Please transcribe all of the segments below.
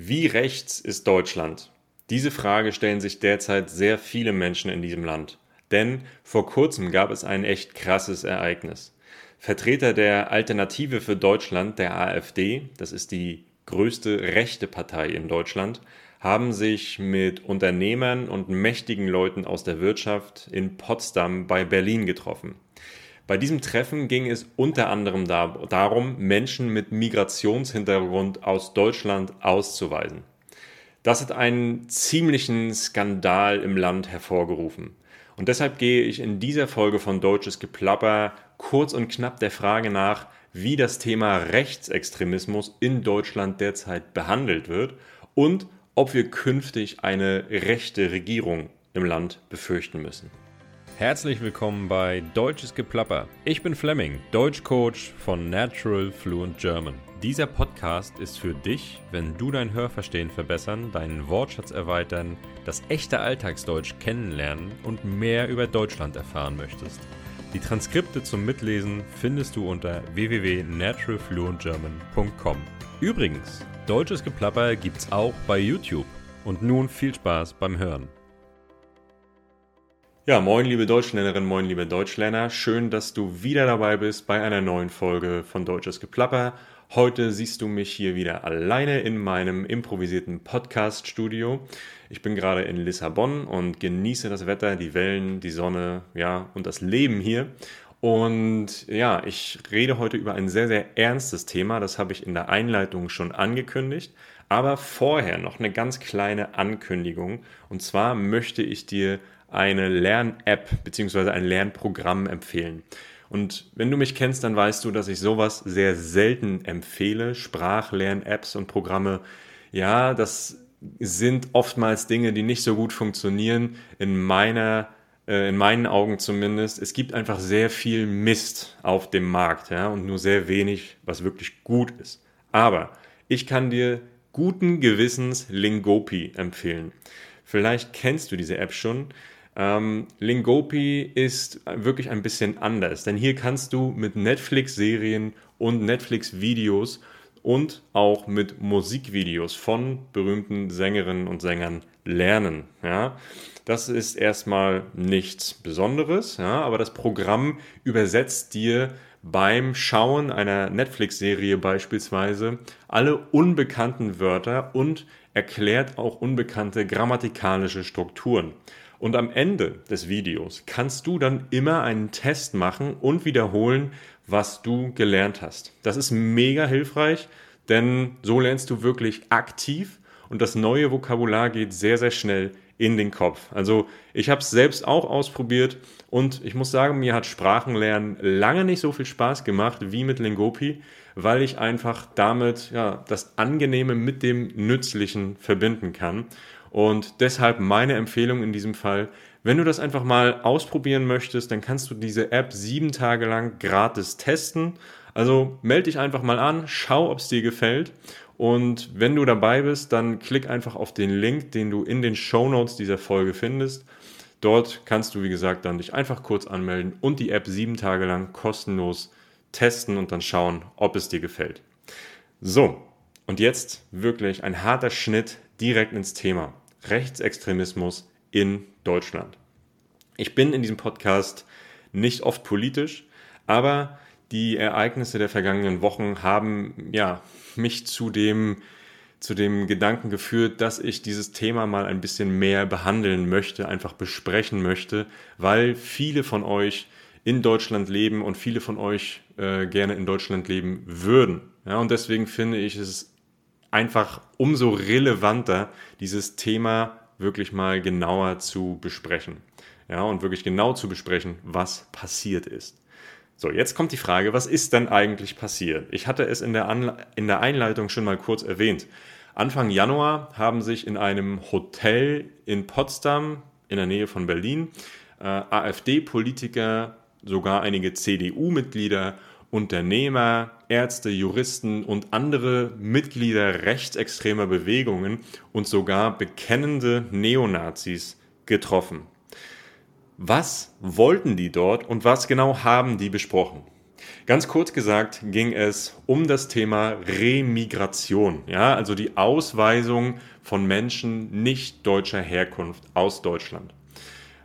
Wie rechts ist Deutschland? Diese Frage stellen sich derzeit sehr viele Menschen in diesem Land. Denn vor kurzem gab es ein echt krasses Ereignis. Vertreter der Alternative für Deutschland, der AfD, das ist die größte rechte Partei in Deutschland, haben sich mit Unternehmern und mächtigen Leuten aus der Wirtschaft in Potsdam bei Berlin getroffen. Bei diesem Treffen ging es unter anderem darum, Menschen mit Migrationshintergrund aus Deutschland auszuweisen. Das hat einen ziemlichen Skandal im Land hervorgerufen. Und deshalb gehe ich in dieser Folge von Deutsches Geplapper kurz und knapp der Frage nach, wie das Thema Rechtsextremismus in Deutschland derzeit behandelt wird und ob wir künftig eine rechte Regierung im Land befürchten müssen. Herzlich willkommen bei Deutsches Geplapper. Ich bin Fleming, Deutschcoach von Natural Fluent German. Dieser Podcast ist für dich, wenn du dein Hörverstehen verbessern, deinen Wortschatz erweitern, das echte Alltagsdeutsch kennenlernen und mehr über Deutschland erfahren möchtest. Die Transkripte zum Mitlesen findest du unter www.naturalfluentgerman.com. Übrigens, Deutsches Geplapper gibt's auch bei YouTube. Und nun viel Spaß beim Hören. Ja, moin liebe Deutschlernerinnen, moin liebe Deutschlerner. Schön, dass du wieder dabei bist bei einer neuen Folge von Deutsches Geplapper. Heute siehst du mich hier wieder alleine in meinem improvisierten Podcast-Studio. Ich bin gerade in Lissabon und genieße das Wetter, die Wellen, die Sonne, ja, und das Leben hier. Und ja, ich rede heute über ein sehr, sehr ernstes Thema. Das habe ich in der Einleitung schon angekündigt. Aber vorher noch eine ganz kleine Ankündigung. Und zwar möchte ich dir eine Lern-App bzw. ein Lernprogramm empfehlen. Und wenn du mich kennst, dann weißt du, dass ich sowas sehr selten empfehle. Sprachlern-Apps und Programme, ja, das sind oftmals Dinge, die nicht so gut funktionieren. In meiner äh, in meinen Augen zumindest, es gibt einfach sehr viel Mist auf dem Markt, ja, und nur sehr wenig, was wirklich gut ist. Aber ich kann dir guten Gewissens Lingopi empfehlen. Vielleicht kennst du diese App schon. Ähm, Lingopi ist wirklich ein bisschen anders, denn hier kannst du mit Netflix-Serien und Netflix-Videos und auch mit Musikvideos von berühmten Sängerinnen und Sängern lernen. Ja? Das ist erstmal nichts Besonderes, ja? aber das Programm übersetzt dir beim Schauen einer Netflix-Serie beispielsweise alle unbekannten Wörter und erklärt auch unbekannte grammatikalische Strukturen. Und am Ende des Videos kannst du dann immer einen Test machen und wiederholen, was du gelernt hast. Das ist mega hilfreich, denn so lernst du wirklich aktiv und das neue Vokabular geht sehr, sehr schnell in den Kopf. Also ich habe es selbst auch ausprobiert und ich muss sagen, mir hat Sprachenlernen lange nicht so viel Spaß gemacht wie mit Lingopi, weil ich einfach damit ja, das Angenehme mit dem Nützlichen verbinden kann. Und deshalb meine Empfehlung in diesem Fall, wenn du das einfach mal ausprobieren möchtest, dann kannst du diese App sieben Tage lang gratis testen. Also melde dich einfach mal an, schau, ob es dir gefällt. Und wenn du dabei bist, dann klick einfach auf den Link, den du in den Show Notes dieser Folge findest. Dort kannst du, wie gesagt, dann dich einfach kurz anmelden und die App sieben Tage lang kostenlos testen und dann schauen, ob es dir gefällt. So, und jetzt wirklich ein harter Schnitt direkt ins Thema. Rechtsextremismus in Deutschland. Ich bin in diesem Podcast nicht oft politisch, aber die Ereignisse der vergangenen Wochen haben ja mich zu dem zu dem Gedanken geführt, dass ich dieses Thema mal ein bisschen mehr behandeln möchte, einfach besprechen möchte, weil viele von euch in Deutschland leben und viele von euch äh, gerne in Deutschland leben würden. Ja, und deswegen finde ich es einfach umso relevanter, dieses Thema wirklich mal genauer zu besprechen. Ja, und wirklich genau zu besprechen, was passiert ist. So, jetzt kommt die Frage, was ist denn eigentlich passiert? Ich hatte es in der, Anle in der Einleitung schon mal kurz erwähnt. Anfang Januar haben sich in einem Hotel in Potsdam in der Nähe von Berlin äh, AfD-Politiker, sogar einige CDU-Mitglieder Unternehmer, Ärzte, Juristen und andere Mitglieder rechtsextremer Bewegungen und sogar bekennende Neonazis getroffen. Was wollten die dort und was genau haben die besprochen? Ganz kurz gesagt ging es um das Thema Remigration, ja, also die Ausweisung von Menschen nicht deutscher Herkunft aus Deutschland.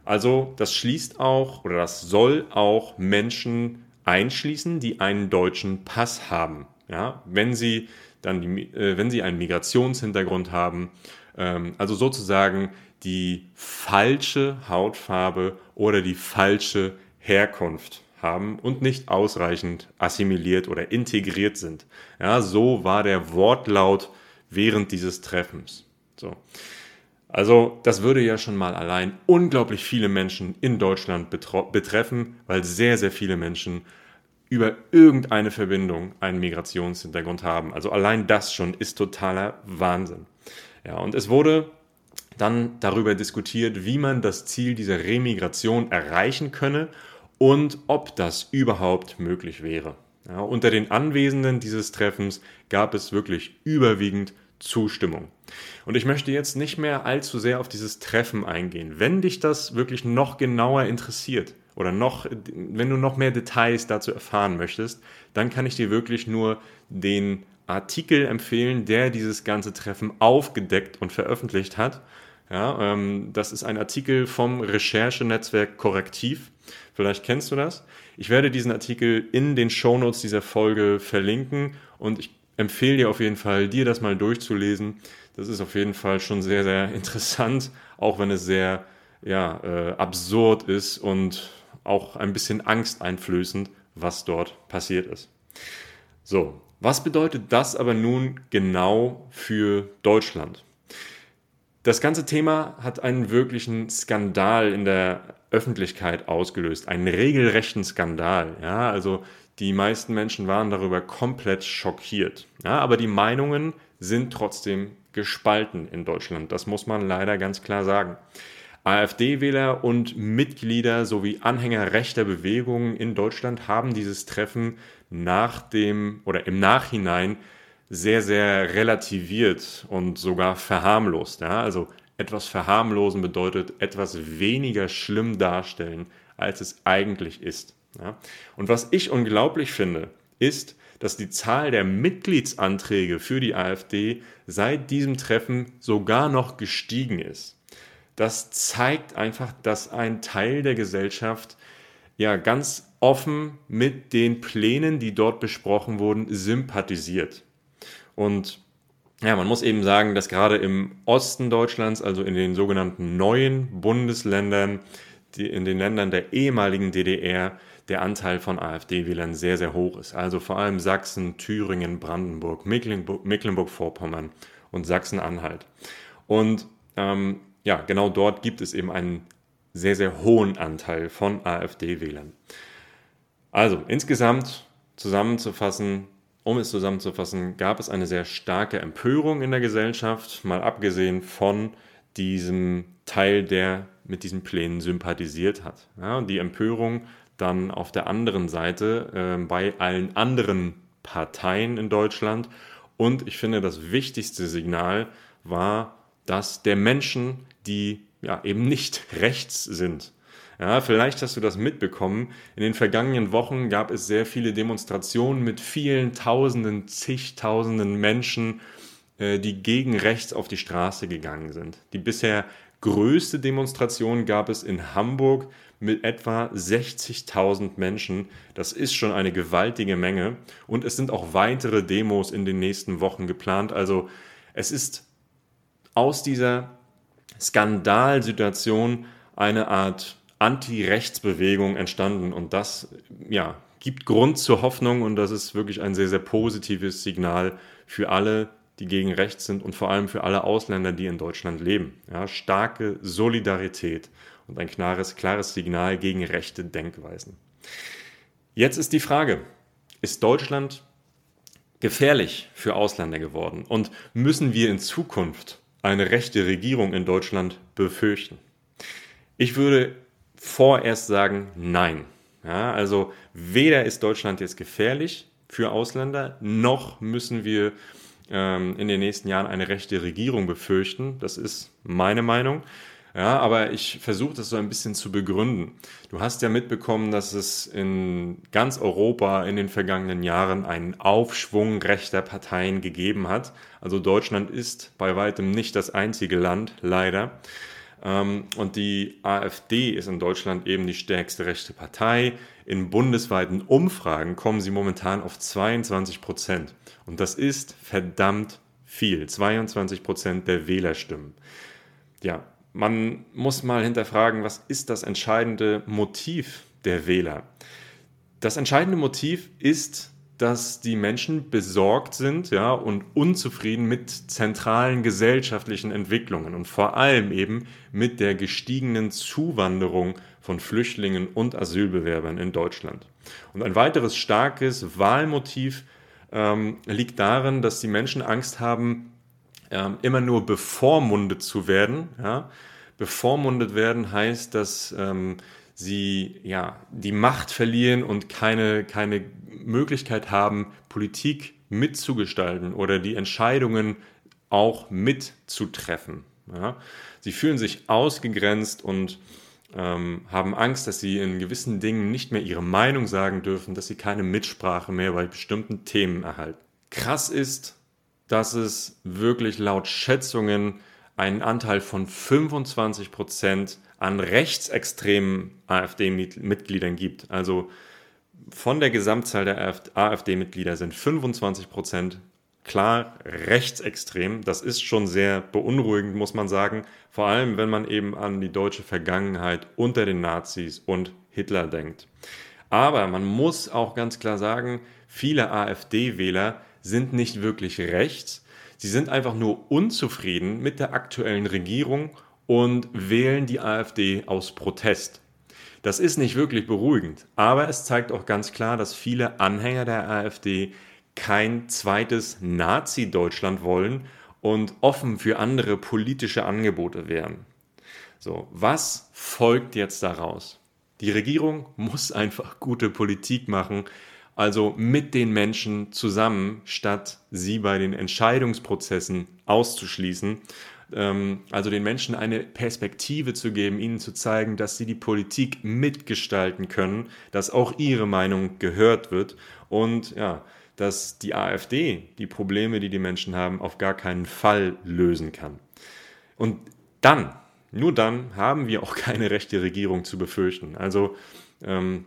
Also das schließt auch oder das soll auch Menschen einschließen, die einen deutschen Pass haben. Ja, wenn sie dann die, äh, wenn sie einen Migrationshintergrund haben, ähm, also sozusagen die falsche Hautfarbe oder die falsche Herkunft haben und nicht ausreichend assimiliert oder integriert sind. Ja, so war der Wortlaut während dieses Treffens. So. Also das würde ja schon mal allein unglaublich viele Menschen in Deutschland betreffen, weil sehr, sehr viele Menschen über irgendeine Verbindung einen Migrationshintergrund haben. Also allein das schon ist totaler Wahnsinn. Ja, und es wurde dann darüber diskutiert, wie man das Ziel dieser Remigration erreichen könne und ob das überhaupt möglich wäre. Ja, unter den Anwesenden dieses Treffens gab es wirklich überwiegend Zustimmung. Und ich möchte jetzt nicht mehr allzu sehr auf dieses Treffen eingehen. Wenn dich das wirklich noch genauer interessiert oder noch, wenn du noch mehr Details dazu erfahren möchtest, dann kann ich dir wirklich nur den Artikel empfehlen, der dieses ganze Treffen aufgedeckt und veröffentlicht hat. Ja, ähm, das ist ein Artikel vom Recherchenetzwerk Korrektiv. Vielleicht kennst du das. Ich werde diesen Artikel in den Shownotes dieser Folge verlinken und ich empfehle dir auf jeden Fall, dir das mal durchzulesen. Das ist auf jeden Fall schon sehr, sehr interessant, auch wenn es sehr ja, äh, absurd ist und auch ein bisschen angsteinflößend, was dort passiert ist. So, was bedeutet das aber nun genau für Deutschland? Das ganze Thema hat einen wirklichen Skandal in der Öffentlichkeit ausgelöst, einen regelrechten Skandal. Ja, also die meisten Menschen waren darüber komplett schockiert. Ja, aber die Meinungen sind trotzdem gespalten in Deutschland. Das muss man leider ganz klar sagen. AfD-Wähler und Mitglieder sowie Anhänger rechter Bewegungen in Deutschland haben dieses Treffen nach dem oder im Nachhinein sehr, sehr relativiert und sogar verharmlost. Ja? Also etwas verharmlosen bedeutet etwas weniger schlimm darstellen, als es eigentlich ist. Ja? Und was ich unglaublich finde, ist, dass die Zahl der Mitgliedsanträge für die AfD seit diesem Treffen sogar noch gestiegen ist. Das zeigt einfach, dass ein Teil der Gesellschaft ja ganz offen mit den Plänen, die dort besprochen wurden, sympathisiert. Und ja, man muss eben sagen, dass gerade im Osten Deutschlands, also in den sogenannten neuen Bundesländern, die, in den Ländern der ehemaligen DDR, der Anteil von AfD-Wählern sehr, sehr hoch ist. Also vor allem Sachsen, Thüringen, Brandenburg, Mecklenburg-Vorpommern und Sachsen-Anhalt. Und ähm, ja, genau dort gibt es eben einen sehr, sehr hohen Anteil von AfD-Wählern. Also insgesamt zusammenzufassen, um es zusammenzufassen, gab es eine sehr starke Empörung in der Gesellschaft, mal abgesehen von diesem Teil, der mit diesen Plänen sympathisiert hat. Ja, die Empörung dann auf der anderen Seite äh, bei allen anderen Parteien in Deutschland. Und ich finde, das wichtigste Signal war, dass der Menschen, die ja eben nicht rechts sind, ja, vielleicht hast du das mitbekommen. In den vergangenen Wochen gab es sehr viele Demonstrationen mit vielen Tausenden, zigtausenden Menschen, äh, die gegen rechts auf die Straße gegangen sind. Die bisher größte Demonstration gab es in Hamburg mit etwa 60.000 Menschen. Das ist schon eine gewaltige Menge. Und es sind auch weitere Demos in den nächsten Wochen geplant. Also es ist aus dieser Skandalsituation eine Art Anti-Rechtsbewegung entstanden und das ja, gibt Grund zur Hoffnung und das ist wirklich ein sehr, sehr positives Signal für alle, die gegen rechts sind und vor allem für alle Ausländer, die in Deutschland leben. Ja, starke Solidarität und ein klares, klares Signal gegen rechte Denkweisen. Jetzt ist die Frage, ist Deutschland gefährlich für Ausländer geworden und müssen wir in Zukunft eine rechte Regierung in Deutschland befürchten? Ich würde vorerst sagen, nein. Ja, also weder ist Deutschland jetzt gefährlich für Ausländer, noch müssen wir ähm, in den nächsten Jahren eine rechte Regierung befürchten. Das ist meine Meinung. Ja, aber ich versuche das so ein bisschen zu begründen. Du hast ja mitbekommen, dass es in ganz Europa in den vergangenen Jahren einen Aufschwung rechter Parteien gegeben hat. Also Deutschland ist bei weitem nicht das einzige Land, leider. Ähm, und die AfD ist in Deutschland eben die stärkste rechte Partei. In bundesweiten Umfragen kommen sie momentan auf 22 Prozent. Und das ist verdammt viel. 22 Prozent der Wählerstimmen. Ja, man muss mal hinterfragen, was ist das entscheidende Motiv der Wähler? Das entscheidende Motiv ist, dass die Menschen besorgt sind ja, und unzufrieden mit zentralen gesellschaftlichen Entwicklungen und vor allem eben mit der gestiegenen Zuwanderung von Flüchtlingen und Asylbewerbern in Deutschland. Und ein weiteres starkes Wahlmotiv ähm, liegt darin, dass die Menschen Angst haben, ähm, immer nur bevormundet zu werden. Ja? Bevormundet werden heißt, dass ähm, sie ja, die Macht verlieren und keine, keine Möglichkeit haben, Politik mitzugestalten oder die Entscheidungen auch mitzutreffen. Ja? Sie fühlen sich ausgegrenzt und ähm, haben Angst, dass sie in gewissen Dingen nicht mehr ihre Meinung sagen dürfen, dass sie keine Mitsprache mehr bei bestimmten Themen erhalten. Krass ist, dass es wirklich laut Schätzungen einen Anteil von 25 Prozent an rechtsextremen AfD-Mitgliedern gibt. Also von der Gesamtzahl der AfD-Mitglieder sind 25 Prozent klar rechtsextrem. Das ist schon sehr beunruhigend, muss man sagen. Vor allem, wenn man eben an die deutsche Vergangenheit unter den Nazis und Hitler denkt. Aber man muss auch ganz klar sagen, viele AfD-Wähler sind nicht wirklich rechts. Sie sind einfach nur unzufrieden mit der aktuellen Regierung und wählen die AfD aus Protest. Das ist nicht wirklich beruhigend, aber es zeigt auch ganz klar, dass viele Anhänger der AfD kein zweites Nazi-Deutschland wollen und offen für andere politische Angebote wären. So, was folgt jetzt daraus? Die Regierung muss einfach gute Politik machen, also mit den Menschen zusammen, statt sie bei den Entscheidungsprozessen auszuschließen. Ähm, also den Menschen eine Perspektive zu geben, ihnen zu zeigen, dass sie die Politik mitgestalten können, dass auch ihre Meinung gehört wird und ja, dass die AfD die Probleme, die die Menschen haben, auf gar keinen Fall lösen kann. Und dann, nur dann, haben wir auch keine rechte Regierung zu befürchten. Also ähm,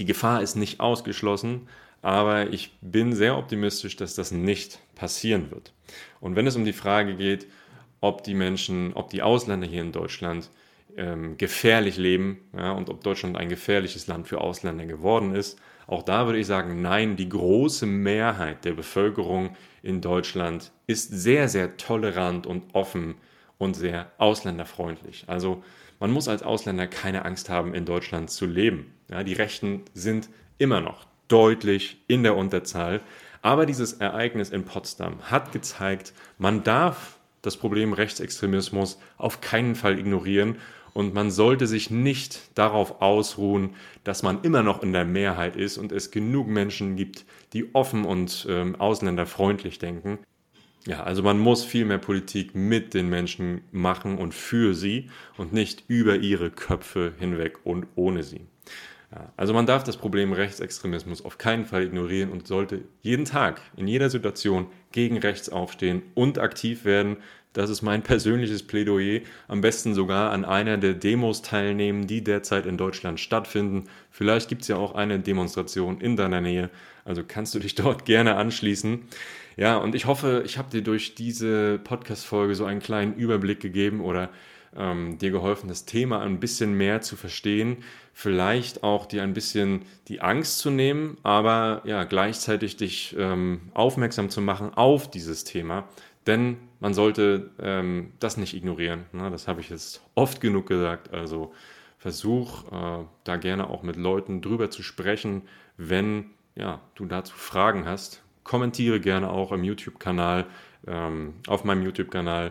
die Gefahr ist nicht ausgeschlossen, aber ich bin sehr optimistisch, dass das nicht passieren wird. Und wenn es um die Frage geht, ob die Menschen, ob die Ausländer hier in Deutschland ähm, gefährlich leben ja, und ob Deutschland ein gefährliches Land für Ausländer geworden ist, auch da würde ich sagen, nein, die große Mehrheit der Bevölkerung in Deutschland ist sehr, sehr tolerant und offen und sehr ausländerfreundlich. Also man muss als Ausländer keine Angst haben, in Deutschland zu leben. Ja, die Rechten sind immer noch deutlich in der Unterzahl. Aber dieses Ereignis in Potsdam hat gezeigt, man darf das Problem Rechtsextremismus auf keinen Fall ignorieren und man sollte sich nicht darauf ausruhen, dass man immer noch in der Mehrheit ist und es genug Menschen gibt, die offen und ähm, ausländerfreundlich denken. Ja, also man muss viel mehr Politik mit den Menschen machen und für sie und nicht über ihre Köpfe hinweg und ohne sie. Ja, also man darf das Problem Rechtsextremismus auf keinen Fall ignorieren und sollte jeden Tag in jeder Situation gegen rechts aufstehen und aktiv werden. Das ist mein persönliches Plädoyer. Am besten sogar an einer der Demos teilnehmen, die derzeit in Deutschland stattfinden. Vielleicht gibt es ja auch eine Demonstration in deiner Nähe. Also kannst du dich dort gerne anschließen. Ja, und ich hoffe, ich habe dir durch diese Podcast-Folge so einen kleinen Überblick gegeben oder ähm, dir geholfen, das Thema ein bisschen mehr zu verstehen. Vielleicht auch dir ein bisschen die Angst zu nehmen, aber ja, gleichzeitig dich ähm, aufmerksam zu machen auf dieses Thema. Denn man sollte ähm, das nicht ignorieren. Ne? Das habe ich jetzt oft genug gesagt. Also versuch äh, da gerne auch mit Leuten drüber zu sprechen, wenn ja, du dazu Fragen hast kommentiere gerne auch im YouTube-Kanal, ähm, auf meinem YouTube-Kanal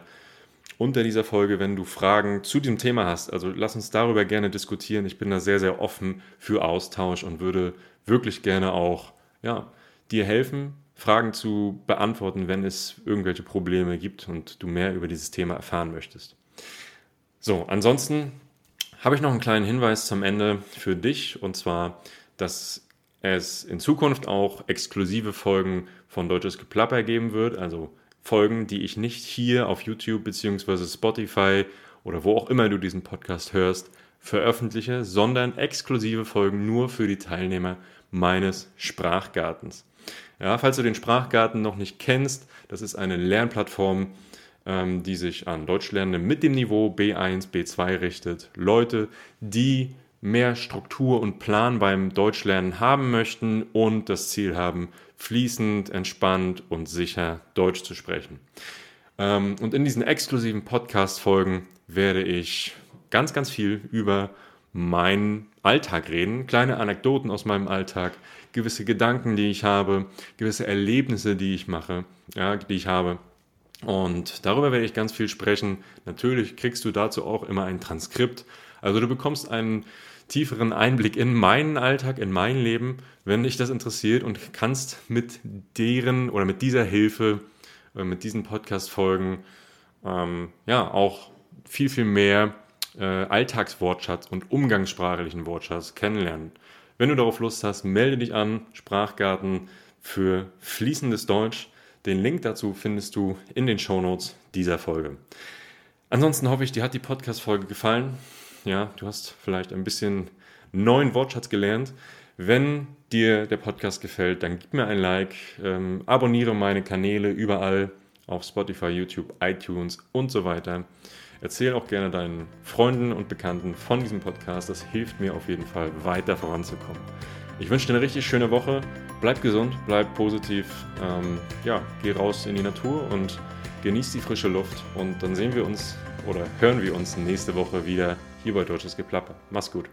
unter dieser Folge, wenn du Fragen zu diesem Thema hast. Also lass uns darüber gerne diskutieren. Ich bin da sehr, sehr offen für Austausch und würde wirklich gerne auch ja, dir helfen, Fragen zu beantworten, wenn es irgendwelche Probleme gibt und du mehr über dieses Thema erfahren möchtest. So, ansonsten habe ich noch einen kleinen Hinweis zum Ende für dich und zwar, dass es in Zukunft auch exklusive Folgen von Deutsches Geplapper geben wird, also Folgen, die ich nicht hier auf YouTube bzw. Spotify oder wo auch immer du diesen Podcast hörst, veröffentliche, sondern exklusive Folgen nur für die Teilnehmer meines Sprachgartens. Ja, falls du den Sprachgarten noch nicht kennst, das ist eine Lernplattform, ähm, die sich an Deutschlernende mit dem Niveau B1, B2 richtet. Leute, die mehr Struktur und Plan beim Deutschlernen haben möchten und das Ziel haben, fließend, entspannt und sicher Deutsch zu sprechen. Ähm, und in diesen exklusiven Podcast-Folgen werde ich ganz, ganz viel über meinen Alltag reden, kleine Anekdoten aus meinem Alltag, gewisse Gedanken, die ich habe, gewisse Erlebnisse, die ich mache, ja, die ich habe. Und darüber werde ich ganz viel sprechen. Natürlich kriegst du dazu auch immer ein Transkript. Also du bekommst einen tieferen Einblick in meinen Alltag, in mein Leben, wenn dich das interessiert und kannst mit deren oder mit dieser Hilfe, äh, mit diesen Podcast-Folgen ähm, ja auch viel, viel mehr äh, Alltagswortschatz und umgangssprachlichen Wortschatz kennenlernen. Wenn du darauf Lust hast, melde dich an, Sprachgarten für fließendes Deutsch. Den Link dazu findest du in den Shownotes dieser Folge. Ansonsten hoffe ich, dir hat die Podcast-Folge gefallen ja, du hast vielleicht ein bisschen neuen Wortschatz gelernt. Wenn dir der Podcast gefällt, dann gib mir ein Like, ähm, abonniere meine Kanäle überall auf Spotify, YouTube, iTunes und so weiter. Erzähl auch gerne deinen Freunden und Bekannten von diesem Podcast. Das hilft mir auf jeden Fall weiter voranzukommen. Ich wünsche dir eine richtig schöne Woche. Bleib gesund, bleib positiv. Ähm, ja, geh raus in die Natur und genieß die frische Luft. Und dann sehen wir uns oder hören wir uns nächste Woche wieder hier bei Deutsches Geplapper. Mach's gut.